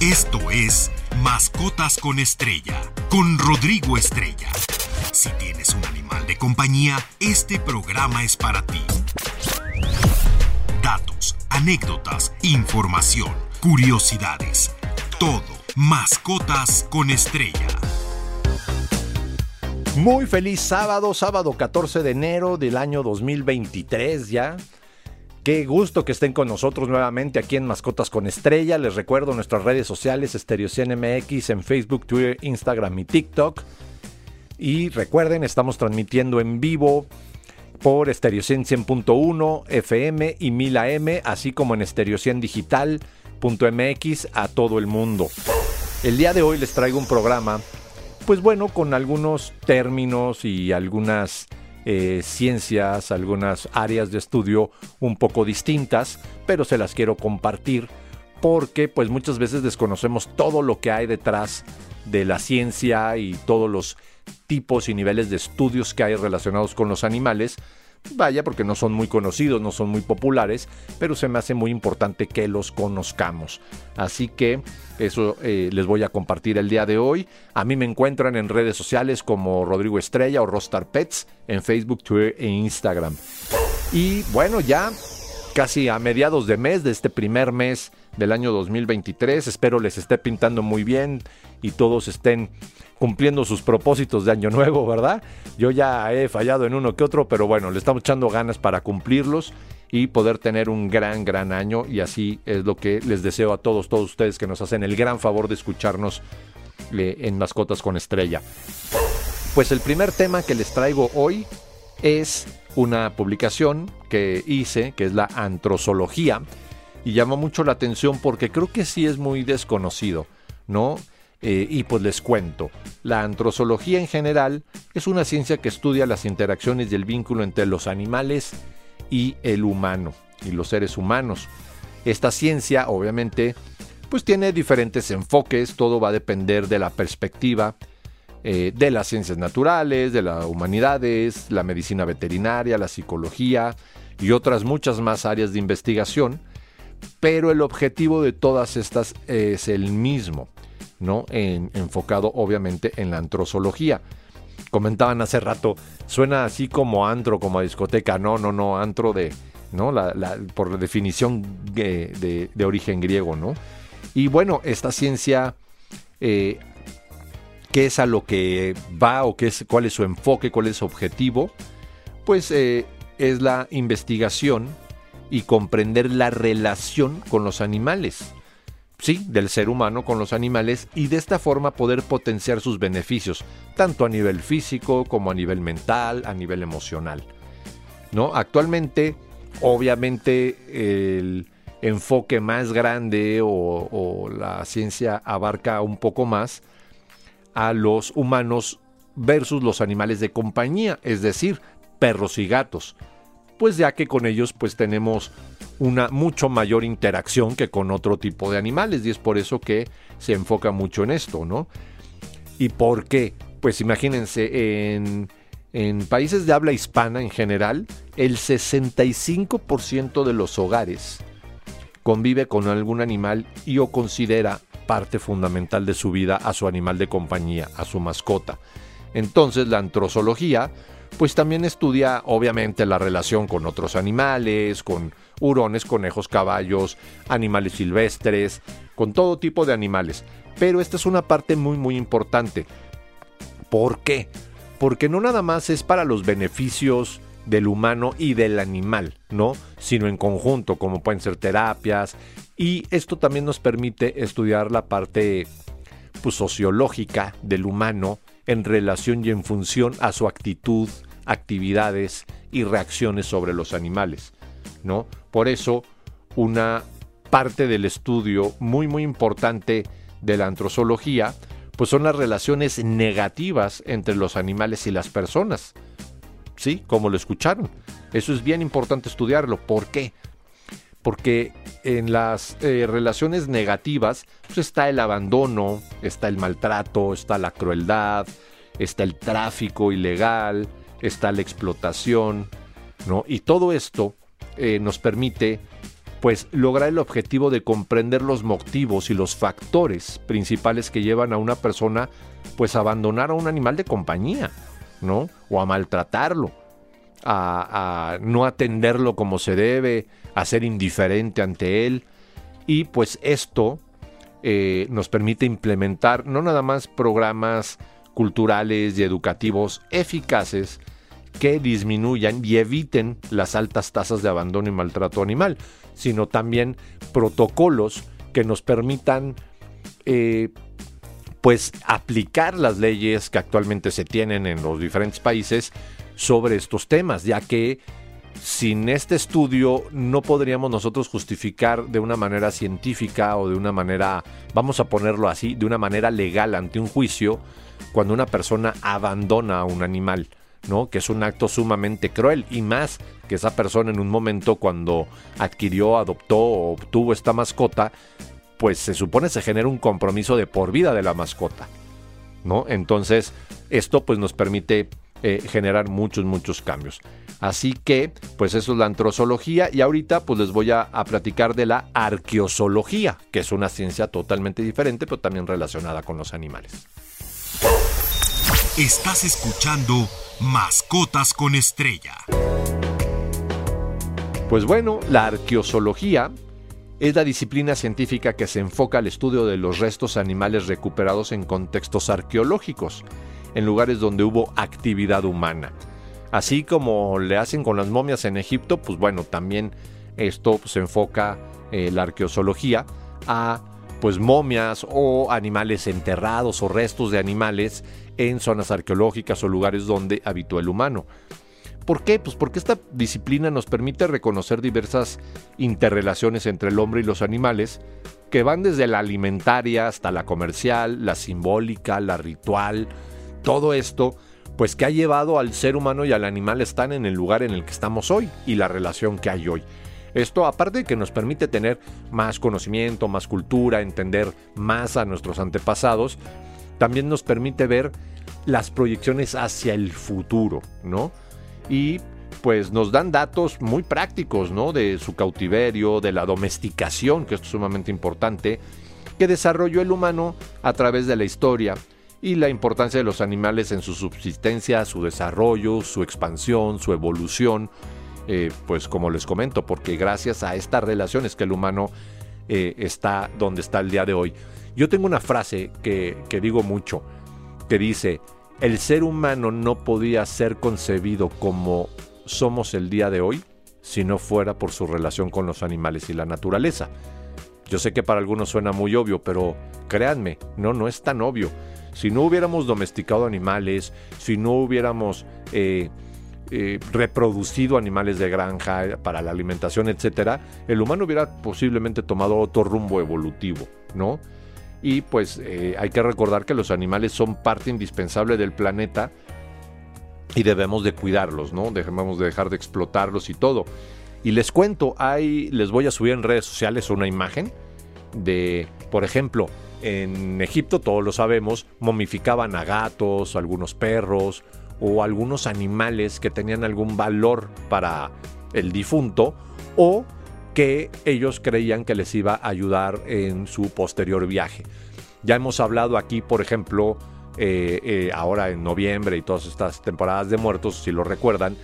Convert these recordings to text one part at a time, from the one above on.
Esto es Mascotas con Estrella, con Rodrigo Estrella. Si tienes un animal de compañía, este programa es para ti. Datos, anécdotas, información, curiosidades. Todo. Mascotas con Estrella. Muy feliz sábado, sábado 14 de enero del año 2023 ya. Qué gusto que estén con nosotros nuevamente aquí en Mascotas con Estrella. Les recuerdo nuestras redes sociales, MX en Facebook, Twitter, Instagram y TikTok. Y recuerden, estamos transmitiendo en vivo por Estereocien 100.1 FM y 1000 AM, así como en estereociendigital.mx a todo el mundo. El día de hoy les traigo un programa, pues bueno, con algunos términos y algunas eh, ciencias, algunas áreas de estudio un poco distintas, pero se las quiero compartir porque pues muchas veces desconocemos todo lo que hay detrás de la ciencia y todos los tipos y niveles de estudios que hay relacionados con los animales Vaya, porque no son muy conocidos, no son muy populares, pero se me hace muy importante que los conozcamos. Así que eso eh, les voy a compartir el día de hoy. A mí me encuentran en redes sociales como Rodrigo Estrella o Rostar Pets en Facebook, Twitter e Instagram. Y bueno, ya casi a mediados de mes, de este primer mes del año 2023, espero les esté pintando muy bien y todos estén cumpliendo sus propósitos de año nuevo, ¿verdad? Yo ya he fallado en uno que otro, pero bueno, le estamos echando ganas para cumplirlos y poder tener un gran, gran año y así es lo que les deseo a todos, todos ustedes que nos hacen el gran favor de escucharnos eh, en Mascotas con Estrella. Pues el primer tema que les traigo hoy es una publicación que hice, que es la antrozoología, y llama mucho la atención porque creo que sí es muy desconocido, ¿no? Eh, y pues les cuento, la antrozoología en general es una ciencia que estudia las interacciones y el vínculo entre los animales y el humano, y los seres humanos. Esta ciencia, obviamente, pues tiene diferentes enfoques, todo va a depender de la perspectiva eh, de las ciencias naturales, de las humanidades, la medicina veterinaria, la psicología y otras muchas más áreas de investigación, pero el objetivo de todas estas es el mismo, ¿no? enfocado obviamente en la antrozoología. Comentaban hace rato, suena así como antro, como discoteca. No, no, no, antro de, ¿no? La, por definición de, origen griego, ¿no? Y bueno, esta ciencia, eh, ¿qué es a lo que va o qué es, cuál es su enfoque, cuál es su objetivo? Pues eh, es la investigación y comprender la relación con los animales sí, del ser humano con los animales y de esta forma poder potenciar sus beneficios, tanto a nivel físico como a nivel mental, a nivel emocional. ¿No? Actualmente, obviamente, el enfoque más grande o, o la ciencia abarca un poco más a los humanos versus los animales de compañía, es decir, perros y gatos pues ya que con ellos pues tenemos una mucho mayor interacción que con otro tipo de animales y es por eso que se enfoca mucho en esto, ¿no? ¿Y por qué? Pues imagínense, en, en países de habla hispana en general, el 65% de los hogares convive con algún animal y o considera parte fundamental de su vida a su animal de compañía, a su mascota. Entonces la antrozoología pues también estudia obviamente la relación con otros animales, con hurones, conejos, caballos, animales silvestres, con todo tipo de animales. Pero esta es una parte muy muy importante. ¿Por qué? Porque no nada más es para los beneficios del humano y del animal, ¿no? Sino en conjunto, como pueden ser terapias. Y esto también nos permite estudiar la parte pues, sociológica del humano en relación y en función a su actitud, actividades y reacciones sobre los animales, ¿no? Por eso, una parte del estudio muy muy importante de la antrozoología, pues son las relaciones negativas entre los animales y las personas. Sí, como lo escucharon. Eso es bien importante estudiarlo. ¿Por qué? Porque en las eh, relaciones negativas pues está el abandono, está el maltrato, está la crueldad, está el tráfico ilegal, está la explotación, ¿no? Y todo esto eh, nos permite pues logra el objetivo de comprender los motivos y los factores principales que llevan a una persona pues a abandonar a un animal de compañía, ¿no? O a maltratarlo, a, no atenderlo como se debe, a ser indiferente ante él. Y pues esto eh, nos permite implementar no nada más programas culturales y educativos eficaces que disminuyan y eviten las altas tasas de abandono y maltrato animal, sino también protocolos que nos permitan eh, pues aplicar las leyes que actualmente se tienen en los diferentes países sobre estos temas, ya que sin este estudio no podríamos nosotros justificar de una manera científica o de una manera, vamos a ponerlo así, de una manera legal ante un juicio cuando una persona abandona a un animal, ¿no? Que es un acto sumamente cruel y más que esa persona en un momento cuando adquirió, adoptó o obtuvo esta mascota, pues se supone se genera un compromiso de por vida de la mascota, ¿no? Entonces, esto pues nos permite eh, generar muchos, muchos cambios. Así que, pues eso es la antrozoología y ahorita pues les voy a, a platicar de la arqueozoología, que es una ciencia totalmente diferente, pero también relacionada con los animales. Estás escuchando Mascotas con Estrella. Pues bueno, la arqueozoología es la disciplina científica que se enfoca al estudio de los restos animales recuperados en contextos arqueológicos, en lugares donde hubo actividad humana. Así como le hacen con las momias en Egipto, pues bueno, también esto se enfoca eh, la arqueozoología a pues momias o animales enterrados o restos de animales en zonas arqueológicas o lugares donde habitó el humano. ¿Por qué? Pues porque esta disciplina nos permite reconocer diversas interrelaciones entre el hombre y los animales, que van desde la alimentaria hasta la comercial, la simbólica, la ritual, todo esto, pues que ha llevado al ser humano y al animal están en el lugar en el que estamos hoy y la relación que hay hoy. Esto aparte de que nos permite tener más conocimiento, más cultura, entender más a nuestros antepasados, también nos permite ver las proyecciones hacia el futuro, ¿no? Y pues nos dan datos muy prácticos, ¿no? De su cautiverio, de la domesticación, que es sumamente importante, que desarrolló el humano a través de la historia y la importancia de los animales en su subsistencia, su desarrollo, su expansión, su evolución, eh, pues como les comento, porque gracias a estas relaciones que el humano eh, está donde está el día de hoy. Yo tengo una frase que, que digo mucho, que dice, el ser humano no podía ser concebido como somos el día de hoy si no fuera por su relación con los animales y la naturaleza. Yo sé que para algunos suena muy obvio, pero créanme, no, no es tan obvio. Si no hubiéramos domesticado animales, si no hubiéramos eh, eh, reproducido animales de granja para la alimentación, etc., el humano hubiera posiblemente tomado otro rumbo evolutivo, ¿no? Y pues eh, hay que recordar que los animales son parte indispensable del planeta y debemos de cuidarlos, ¿no? Debemos de dejar de explotarlos y todo. Y les cuento, hay, les voy a subir en redes sociales una imagen de, por ejemplo, en Egipto, todos lo sabemos, momificaban a gatos, algunos perros o algunos animales que tenían algún valor para el difunto o que ellos creían que les iba a ayudar en su posterior viaje. Ya hemos hablado aquí, por ejemplo, eh, eh, ahora en noviembre y todas estas temporadas de muertos, si lo recuerdan,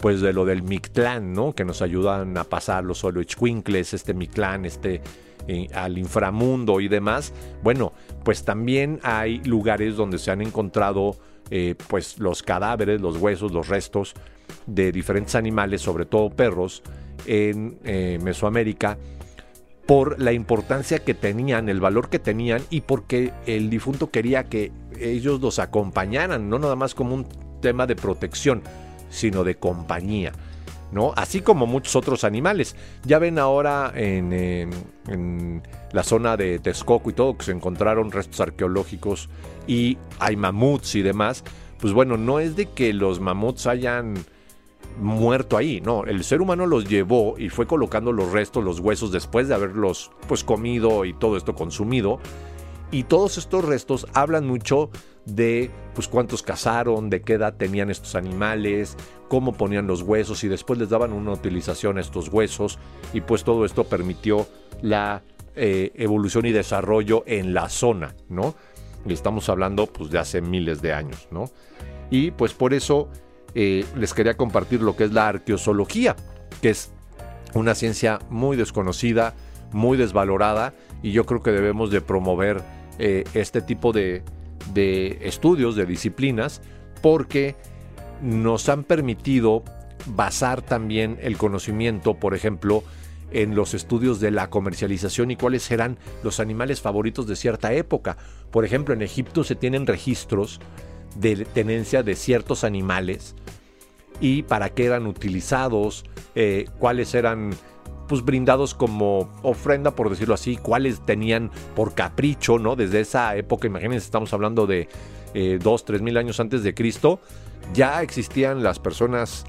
pues de lo del Mictlán, ¿no? Que nos ayudan a pasar los Oloichquincles, este Mictlán, este eh, al inframundo y demás. Bueno, pues también hay lugares donde se han encontrado pues los cadáveres, los huesos, los restos de diferentes animales, sobre todo perros, en eh, Mesoamérica por la importancia que tenían, el valor que tenían y porque el difunto quería que ellos los acompañaran, no nada más como un tema de protección, sino de compañía. ¿no? Así como muchos otros animales. Ya ven ahora en, la zona de Texcoco y todo, que se encontraron restos arqueológicos y hay mamuts y demás. Pues bueno, no es de que los mamuts hayan muerto ahí, no, el ser humano los llevó y fue colocando los restos, los huesos después de haberlos pues comido y todo esto consumido Y todos estos restos hablan mucho de pues cuántos cazaron, de qué edad tenían estos animales, cómo ponían los huesos y después les daban una utilización a estos huesos y pues todo esto permitió la eh, evolución y desarrollo en la zona, ¿no? Y estamos hablando pues de hace miles de años, ¿no? Y pues por eso eh, les quería compartir lo que es la arqueozoología, que es una ciencia muy desconocida, muy desvalorada y yo creo que debemos de promover eh, este tipo de, de estudios, de disciplinas, porque nos han permitido basar también el conocimiento, por ejemplo, en los estudios de la comercialización y cuáles eran los animales favoritos de cierta época. Por ejemplo, en Egipto se tienen registros de tenencia de ciertos animales y para qué eran utilizados, eh, cuáles eran pues brindados como ofrenda, por decirlo así, cuáles tenían por capricho, ¿no? Desde esa época, imagínense, estamos hablando de eh, dos, tres mil años antes de Cristo, ya existían las personas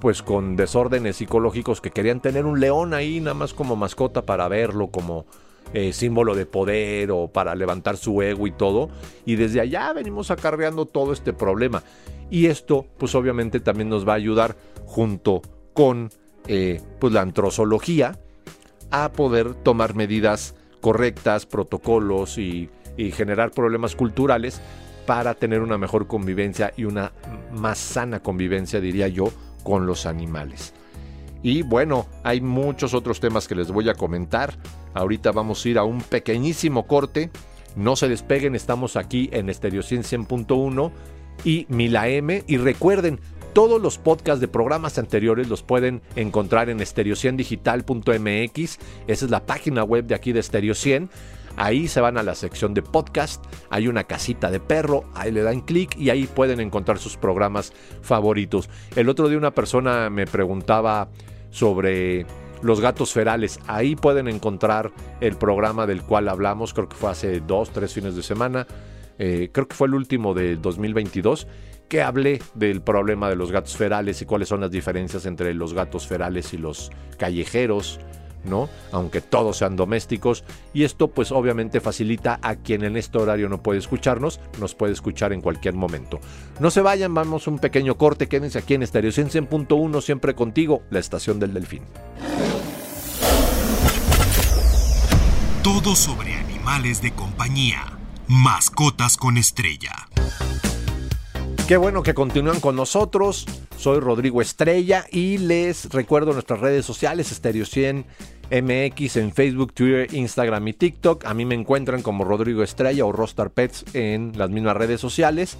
pues con desórdenes psicológicos que querían tener un león ahí nada más como mascota para verlo como eh, símbolo de poder o para levantar su ego y todo. Y desde allá venimos acarreando todo este problema. Y esto pues obviamente también nos va a ayudar junto con eh, pues la antrozoología a poder tomar medidas correctas, protocolos y, generar problemas culturales para tener una mejor convivencia y una más sana convivencia, diría yo, con los animales. Y bueno, hay muchos otros temas que les voy a comentar. Ahorita vamos a ir a un pequeñísimo corte. No se despeguen, estamos aquí en Estereo 100.1 y Mila M. Y recuerden, todos los podcasts de programas anteriores los pueden encontrar en estereociendigital.mx. Esa es la página web de aquí de Estereo 100. Ahí se van a la sección de podcast, hay una casita de perro, ahí le dan clic y ahí pueden encontrar sus programas favoritos. El otro día una persona me preguntaba sobre los gatos ferales. Ahí pueden encontrar el programa del cual hablamos, creo que fue hace dos, tres fines de semana. Eh, creo que fue el último de 2022, que hablé del problema de los gatos ferales y cuáles son las diferencias entre los gatos ferales y los callejeros. ¿no? Aunque todos sean domésticos. Y esto pues obviamente facilita a quien en este horario no puede escucharnos, nos puede escuchar en cualquier momento. No se vayan, vamos un pequeño corte, quédense aquí en Stereo 100.1, siempre contigo, la estación del delfín. Todo sobre animales de compañía. Mascotas con estrella. Qué bueno que continúan con nosotros. Soy Rodrigo Estrella y les recuerdo nuestras redes sociales, Stereo 100 MX en Facebook, Twitter, Instagram y TikTok. A mí me encuentran como Rodrigo Estrella o Rostar Pets en las mismas redes sociales.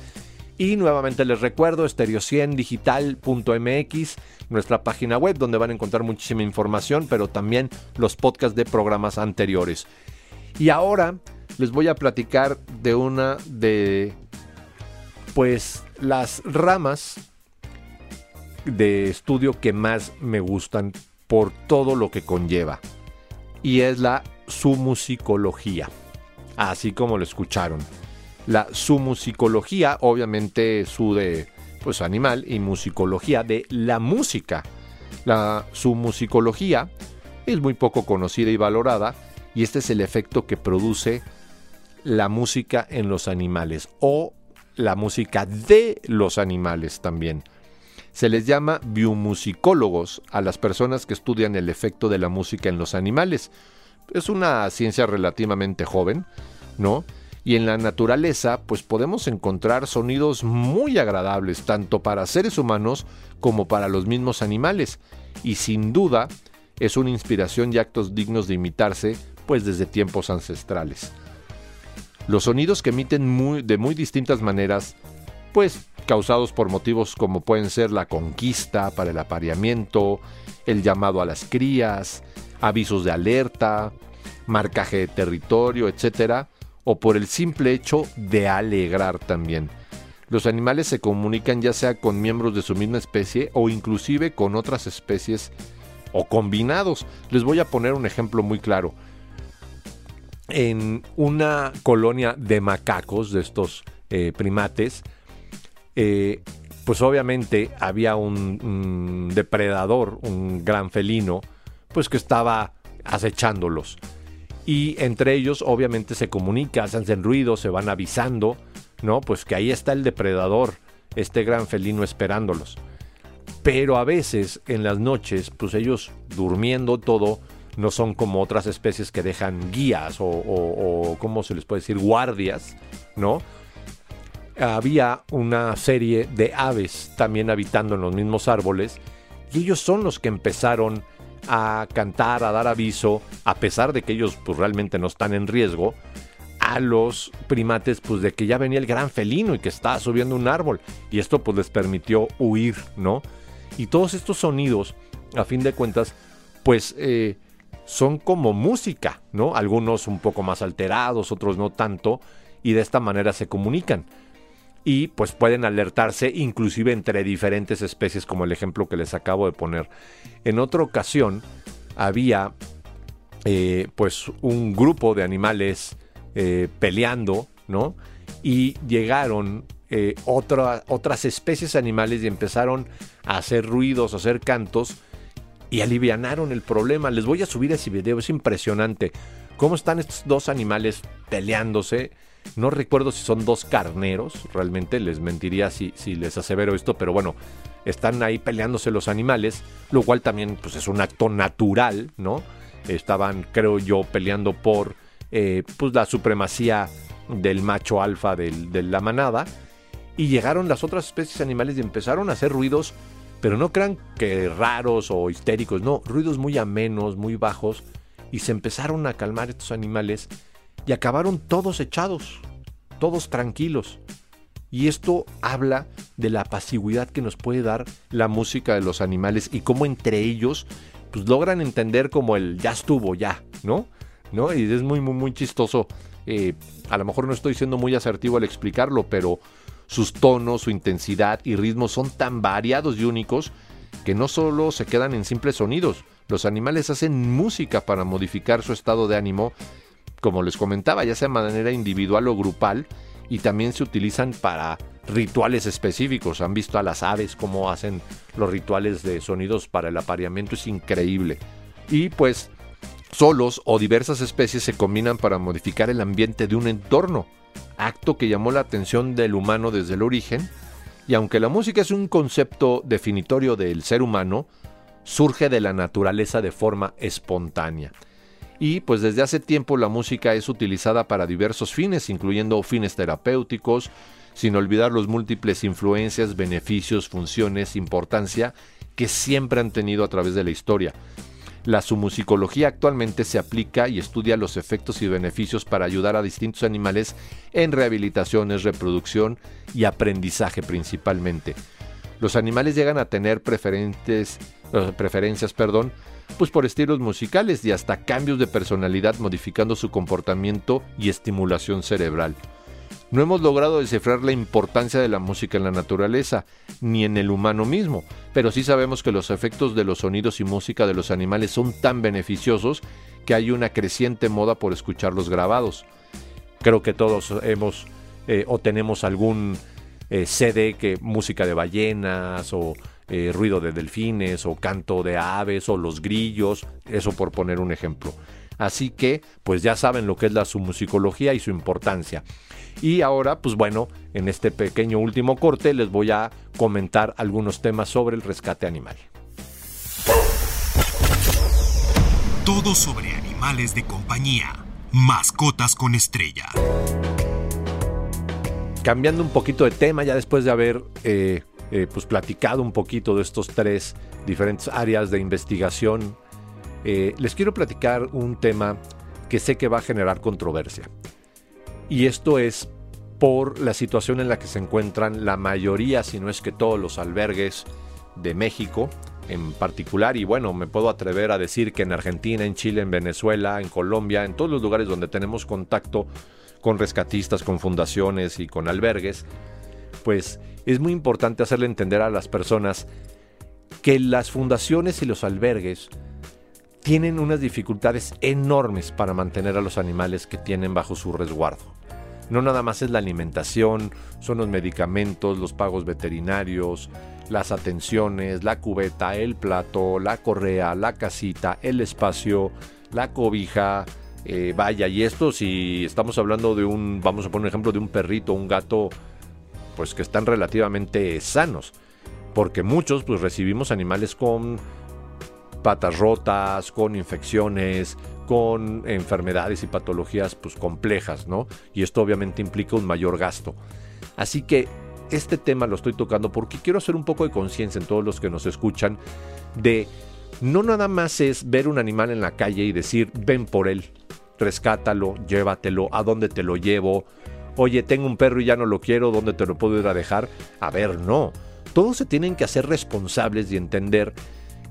Y nuevamente les recuerdo stereo100digital.mx, nuestra página web donde van a encontrar muchísima información, pero también los podcasts de programas anteriores. Y ahora les voy a platicar de una de pues las ramas de estudio que más me gustan por todo lo que conlleva. Y es la sumusicología. Así como lo escucharon. La sumusicología, obviamente su de pues animal y musicología de la música. La sumusicología es muy poco conocida y valorada y este es el efecto que produce la música en los animales o la música de los animales también. Se les llama biomusicólogos a las personas que estudian el efecto de la música en los animales. Es una ciencia relativamente joven, ¿no? Y en la naturaleza, pues podemos encontrar sonidos muy agradables, tanto para seres humanos como para los mismos animales. Y sin duda, es una inspiración y actos dignos de imitarse, pues desde tiempos ancestrales. Los sonidos que emiten de muy distintas maneras, pues causados por motivos como pueden ser la conquista para el apareamiento, el llamado a las crías, avisos de alerta, marcaje de territorio, etc., o por el simple hecho de alegrar también. Los animales se comunican ya sea con miembros de su misma especie o inclusive con otras especies o combinados. Les voy a poner un ejemplo muy claro. En una colonia de macacos, de estos eh, primates, eh, pues obviamente había un, depredador, un gran felino, pues que estaba acechándolos. y entre ellos obviamente se comunican, se hacen ruido, se van avisando, ¿no? Pues que ahí está el depredador, este gran felino esperándolos. Pero a veces en las noches, pues ellos durmiendo todo, no son como otras especies que dejan guías o, o, ¿cómo se les puede decir? Guardias, ¿no? Había una serie de aves también habitando en los mismos árboles y ellos son los que empezaron a cantar, a dar aviso, a pesar de que ellos pues realmente no están en riesgo, a los primates pues de que ya venía el gran felino y que estaba subiendo un árbol y esto pues les permitió huir, ¿no? Y todos estos sonidos, a fin de cuentas, pues eh, son como música, ¿no? Algunos un poco más alterados, otros no tanto, y de esta manera se comunican. Y pues pueden alertarse inclusive entre diferentes especies, como el ejemplo que les acabo de poner. En otra ocasión había eh, pues un grupo de animales eh, peleando, ¿no? Y llegaron eh, otras especies animales y empezaron a hacer ruidos, a hacer cantos y alivianaron el problema. Les voy a subir ese video, es impresionante. ¿Cómo están estos dos animales peleándose? No recuerdo si son dos carneros, realmente les mentiría si, les asevero esto, pero bueno, están ahí peleándose los animales, lo cual también pues, es un acto natural, ¿no? Estaban, creo yo, peleando por eh, pues, la supremacía del macho alfa de la manada y llegaron las otras especies animales y empezaron a hacer ruidos, pero no crean que raros o histéricos, no, ruidos muy amenos, muy bajos, y se empezaron a calmar estos animales y acabaron todos echados, todos tranquilos. Y esto habla de la pasividad que nos puede dar la música de los animales y cómo entre ellos pues logran entender como el ya estuvo, ya, ¿no? ¿No? Y es muy, muy, muy chistoso. Eh, a lo mejor no estoy siendo muy asertivo al explicarlo, pero sus tonos, su intensidad y ritmo son tan variados y únicos que no solo se quedan en simples sonidos, los animales hacen música para modificar su estado de ánimo, como les comentaba, ya sea de manera individual o grupal, y también se utilizan para rituales específicos. Han visto a las aves cómo hacen los rituales de sonidos para el apareamiento, es increíble. Y pues solos o diversas especies se combinan para modificar el ambiente de un entorno acto que llamó la atención del humano desde el origen, y aunque la música es un concepto definitorio del ser humano, surge de la naturaleza de forma espontánea. Y pues desde hace tiempo la música es utilizada para diversos fines, incluyendo fines terapéuticos, sin olvidar los múltiples influencias, beneficios, funciones, importancia que siempre han tenido a través de la historia. La sumusicología actualmente se aplica y estudia los efectos y beneficios para ayudar a distintos animales en rehabilitaciones, reproducción y aprendizaje principalmente. Los animales llegan a tener preferentes, eh, preferencias perdón, pues por estilos musicales y hasta cambios de personalidad modificando su comportamiento y estimulación cerebral. No hemos logrado descifrar la importancia de la música en la naturaleza, ni en el humano mismo, pero sí sabemos que los efectos de los sonidos y música de los animales son tan beneficiosos que hay una creciente moda por escucharlos grabados. Creo que todos hemos eh, o tenemos algún eh, CD que música de ballenas o eh, ruido de delfines o canto de aves o los grillos, eso por poner un ejemplo. Así que, pues ya saben lo que es la su musicología y su importancia. Y ahora, pues bueno, en este pequeño último corte les voy a comentar algunos temas sobre el rescate animal. Todo sobre animales de compañía. Mascotas con estrella. Cambiando un poquito de tema, ya después de haber eh, eh, pues platicado un poquito de estos tres diferentes áreas de investigación, eh, les quiero platicar un tema que sé que va a generar controversia. Y esto es por la situación en la que se encuentran la mayoría, si no es que todos los albergues de México en particular. Y bueno, me puedo atrever a decir que en Argentina, en Chile, en Venezuela, en Colombia, en todos los lugares donde tenemos contacto con rescatistas, con fundaciones y con albergues, pues es muy importante hacerle entender a las personas que las fundaciones y los albergues tienen unas dificultades enormes para mantener a los animales que tienen bajo su resguardo. No nada más es la alimentación, son los medicamentos, los pagos veterinarios, las atenciones, la cubeta, el plato, la correa, la casita, el espacio, la cobija, eh, vaya, y esto si estamos hablando de un, vamos a poner un ejemplo de un perrito, un gato, pues que están relativamente sanos, porque muchos pues recibimos animales con patas rotas, con infecciones, con enfermedades y patologías pues complejas, ¿no? Y esto obviamente implica un mayor gasto. Así que este tema lo estoy tocando porque quiero hacer un poco de conciencia en todos los que nos escuchan de no nada más es ver un animal en la calle y decir, ven por él, rescátalo, llévatelo, a dónde te lo llevo, oye, tengo un perro y ya no lo quiero, ¿dónde te lo puedo ir a dejar? A ver, no. Todos se tienen que hacer responsables y entender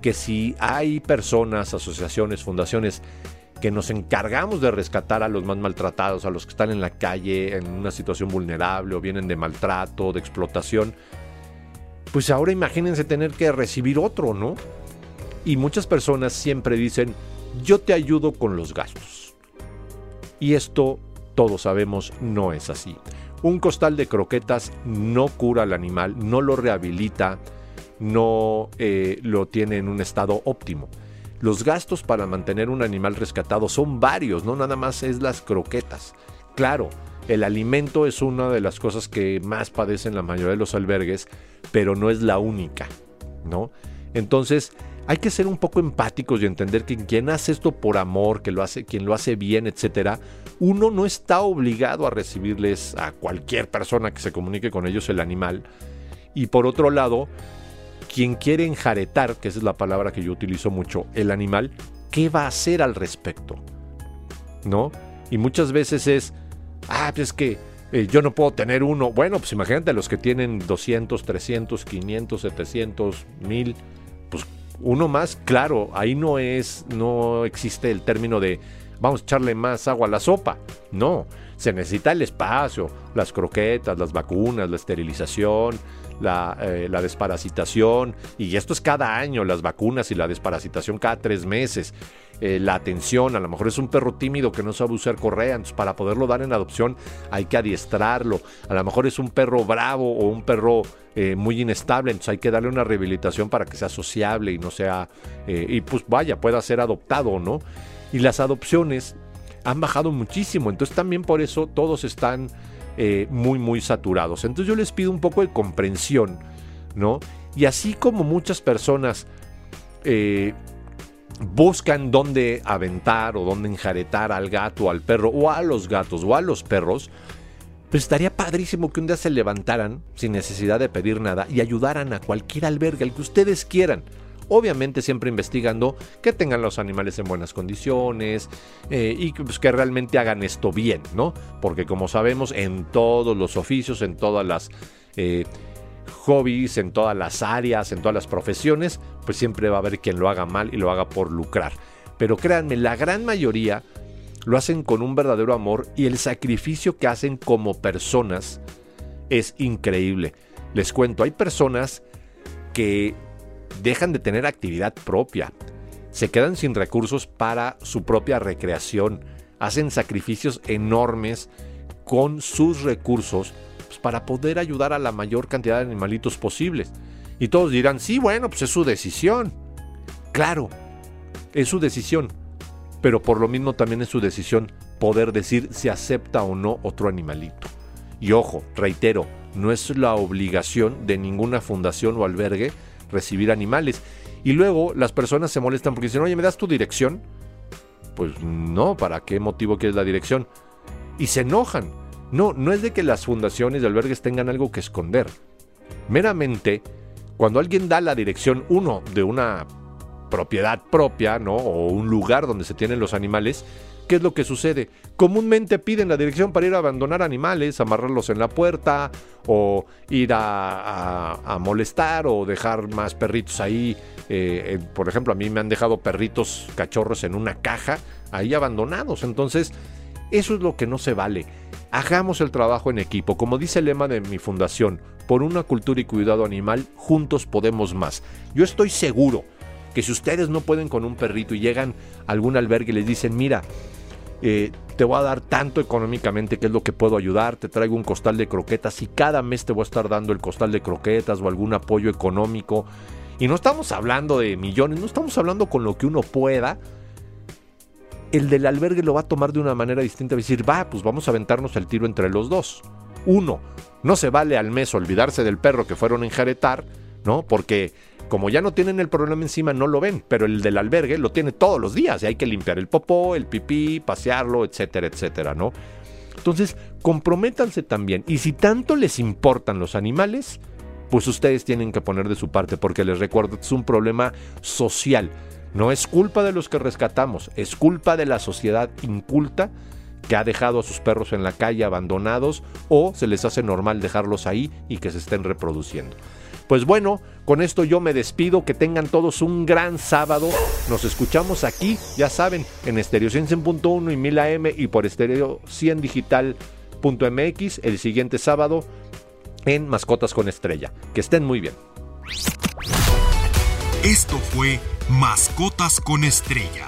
que si hay personas, asociaciones, fundaciones que nos encargamos de rescatar a los más maltratados, a los que están en la calle en una situación vulnerable o vienen de maltrato, de explotación, pues ahora imagínense tener que recibir otro, ¿no? Y muchas personas siempre dicen, yo te ayudo con los gastos. Y esto, todos sabemos, no es así. Un costal de croquetas no cura al animal, no lo rehabilita, no eh, lo tiene en un estado óptimo. Los gastos para mantener un animal rescatado son varios, no nada más es las croquetas. Claro, el alimento es una de las cosas que más padecen la mayoría de los albergues, pero no es la única, ¿no? Entonces, hay que ser un poco empáticos y entender que quien hace esto por amor, que lo hace, quien lo hace bien, etcétera, uno no está obligado a recibirles a cualquier persona que se comunique con ellos el animal. Y por otro lado, quien quiere enjaretar, que esa es la palabra que yo utilizo mucho, el animal, ¿qué va a hacer al respecto? ¿No? Y muchas veces es, ah, pues es que eh, yo no puedo tener uno. Bueno, pues imagínate los que tienen 200, 300, 500, 700, 1000, pues uno más, claro, ahí no es, no existe el término de vamos a echarle más agua a la sopa. No, se necesita el espacio, las croquetas, las vacunas, la esterilización, eh, la, desparasitación, y esto es cada año, las vacunas y la desparasitación cada tres meses. Eh, la atención, a lo mejor es un perro tímido que no sabe usar correa, entonces para poderlo dar en adopción hay que adiestrarlo. A lo mejor es un perro bravo o un perro eh, muy inestable, entonces hay que darle una rehabilitación para que sea sociable y no sea, y pues vaya, pueda ser adoptado, ¿no? Y las adopciones han bajado muchísimo, entonces también por eso todos están eh, muy, muy saturados. Entonces yo les pido un poco de comprensión, ¿no? Y así como muchas personas eh, buscan dónde aventar o dónde enjaretar al gato, al perro, o a los gatos, o a los perros, pues estaría padrísimo que un día se levantaran sin necesidad de pedir nada y ayudaran a cualquier albergue, al que ustedes quieran. Obviamente siempre investigando que tengan los animales en buenas condiciones eh, y pues, que realmente hagan esto bien, ¿no? Porque como sabemos, en todos los oficios, en todas las... Eh, hobbies, en todas las áreas, en todas las profesiones, pues siempre va a haber quien lo haga mal y lo haga por lucrar. Pero créanme, la gran mayoría lo hacen con un verdadero amor y el sacrificio que hacen como personas es increíble. Les cuento, hay personas que dejan de tener actividad propia, se quedan sin recursos para su propia recreación, hacen sacrificios enormes con sus recursos pues, para poder ayudar a la mayor cantidad de animalitos posibles. Y todos dirán, sí, bueno, pues es su decisión. Claro, es su decisión, pero por lo mismo también es su decisión poder decir si acepta o no otro animalito. Y ojo, reitero, no es la obligación de ninguna fundación o albergue recibir animales. Y luego las personas se molestan porque dicen, oye, ¿me das tu dirección? Pues no, ¿para qué motivo quieres la dirección? Y se enojan. No, no es de que las fundaciones de albergues tengan algo que esconder. Meramente, cuando alguien da la dirección, uno, de una propiedad propia, ¿no? O un lugar donde se tienen los animales, ¿qué es lo que sucede? Comúnmente piden la dirección para ir a abandonar animales, amarrarlos en la puerta o ir a, molestar o dejar más perritos ahí. Eh, por ejemplo, a mí me han dejado perritos cachorros en una caja ahí abandonados. Entonces, eso es lo que no se vale. Hagamos el trabajo en equipo. Como dice el lema de mi fundación, por una cultura y cuidado animal, juntos podemos más. Yo estoy seguro que si ustedes no pueden con un perrito y llegan a algún albergue y les dicen, mira, eh, te voy a dar tanto económicamente que es lo que puedo ayudar, te traigo un costal de croquetas y cada mes te voy a estar dando el costal de croquetas o algún apoyo económico. Y no estamos hablando de millones, no estamos hablando con lo que uno pueda. el del albergue lo va a tomar de una manera distinta, a decir, va, pues vamos a aventarnos el tiro entre los dos. Uno, no se vale al mes olvidarse del perro que fueron a enjaretar, ¿no? Porque como ya no tienen el problema encima, no lo ven, pero el del albergue lo tiene todos los días y hay que limpiar el popó, el pipí, pasearlo, etcétera, etcétera, ¿no? Entonces, comprométanse también. Y si tanto les importan los animales, pues ustedes tienen que poner de su parte, porque les recuerdo, es un problema social. No es culpa de los que rescatamos, es culpa de la sociedad inculta que ha dejado a sus perros en la calle abandonados o se les hace normal dejarlos ahí y que se estén reproduciendo. Pues bueno, con esto yo me despido, que tengan todos un gran sábado. Nos escuchamos aquí, ya saben, en Estereo 100.1 y 1000 AM y por Estereo 100 Digital.mx el siguiente sábado en Mascotas con Estrella. Que estén muy bien. Esto fue Mascotas con Estrella.